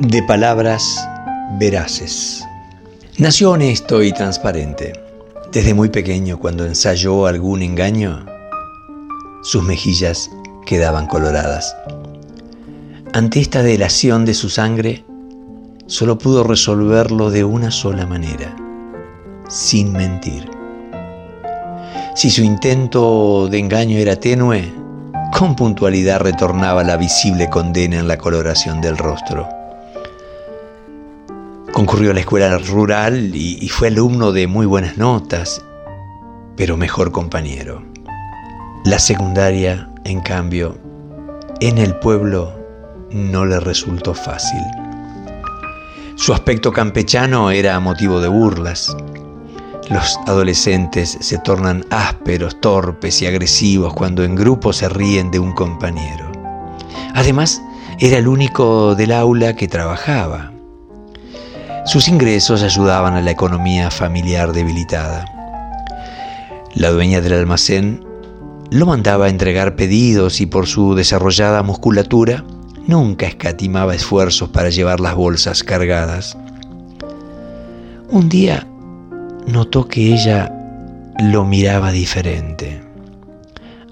De palabras veraces. Nació honesto y transparente. Desde muy pequeño, cuando ensayó algún engaño, sus mejillas quedaban coloradas. Ante esta delación de su sangre, solo pudo resolverlo de una sola manera, sin mentir. Si su intento de engaño era tenue, con puntualidad retornaba la visible condena en la coloración del rostro. Concurrió a la escuela rural y, fue alumno de muy buenas notas, pero mejor compañero. La secundaria, en cambio, en el pueblo no le resultó fácil. Su aspecto campechano era motivo de burlas. Los adolescentes se tornan ásperos, torpes y agresivos cuando en grupo se ríen de un compañero. Además, era el único del aula que trabajaba. Sus ingresos ayudaban a la economía familiar debilitada. La dueña del almacén lo mandaba a entregar pedidos y por su desarrollada musculatura nunca escatimaba esfuerzos para llevar las bolsas cargadas. Un día notó que ella lo miraba diferente,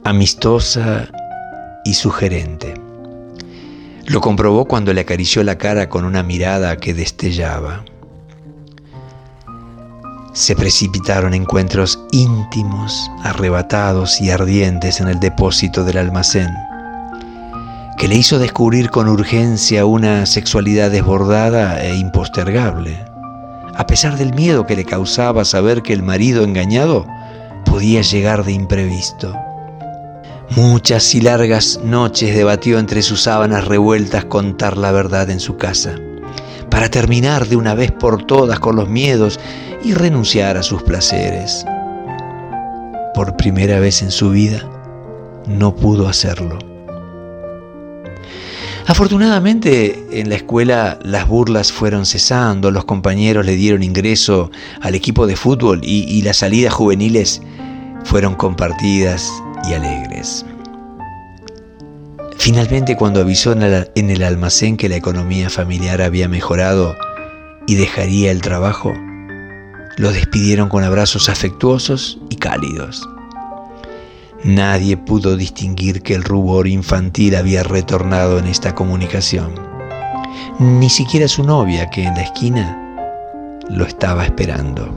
amistosa y sugerente. Lo comprobó cuando le acarició la cara con una mirada que destellaba. Se precipitaron encuentros íntimos, arrebatados y ardientes en el depósito del almacén, que le hizo descubrir con urgencia una sexualidad desbordada e impostergable, a pesar del miedo que le causaba saber que el marido engañado podía llegar de imprevisto. Muchas y largas noches debatió entre sus sábanas revueltas contar la verdad en su casa, para terminar de una vez por todas con los miedos y renunciar a sus placeres. Por primera vez en su vida, no pudo hacerlo. Afortunadamente en la escuela las burlas fueron cesando, los compañeros le dieron ingreso al equipo de fútbol y, las salidas juveniles fueron compartidas y alegres. Finalmente, cuando avisó en el almacén que la economía familiar había mejorado y dejaría el trabajo, lo despidieron con abrazos afectuosos y cálidos. Nadie pudo distinguir que el rubor infantil había retornado en esta comunicación. Ni siquiera su novia, que en la esquina lo estaba esperando.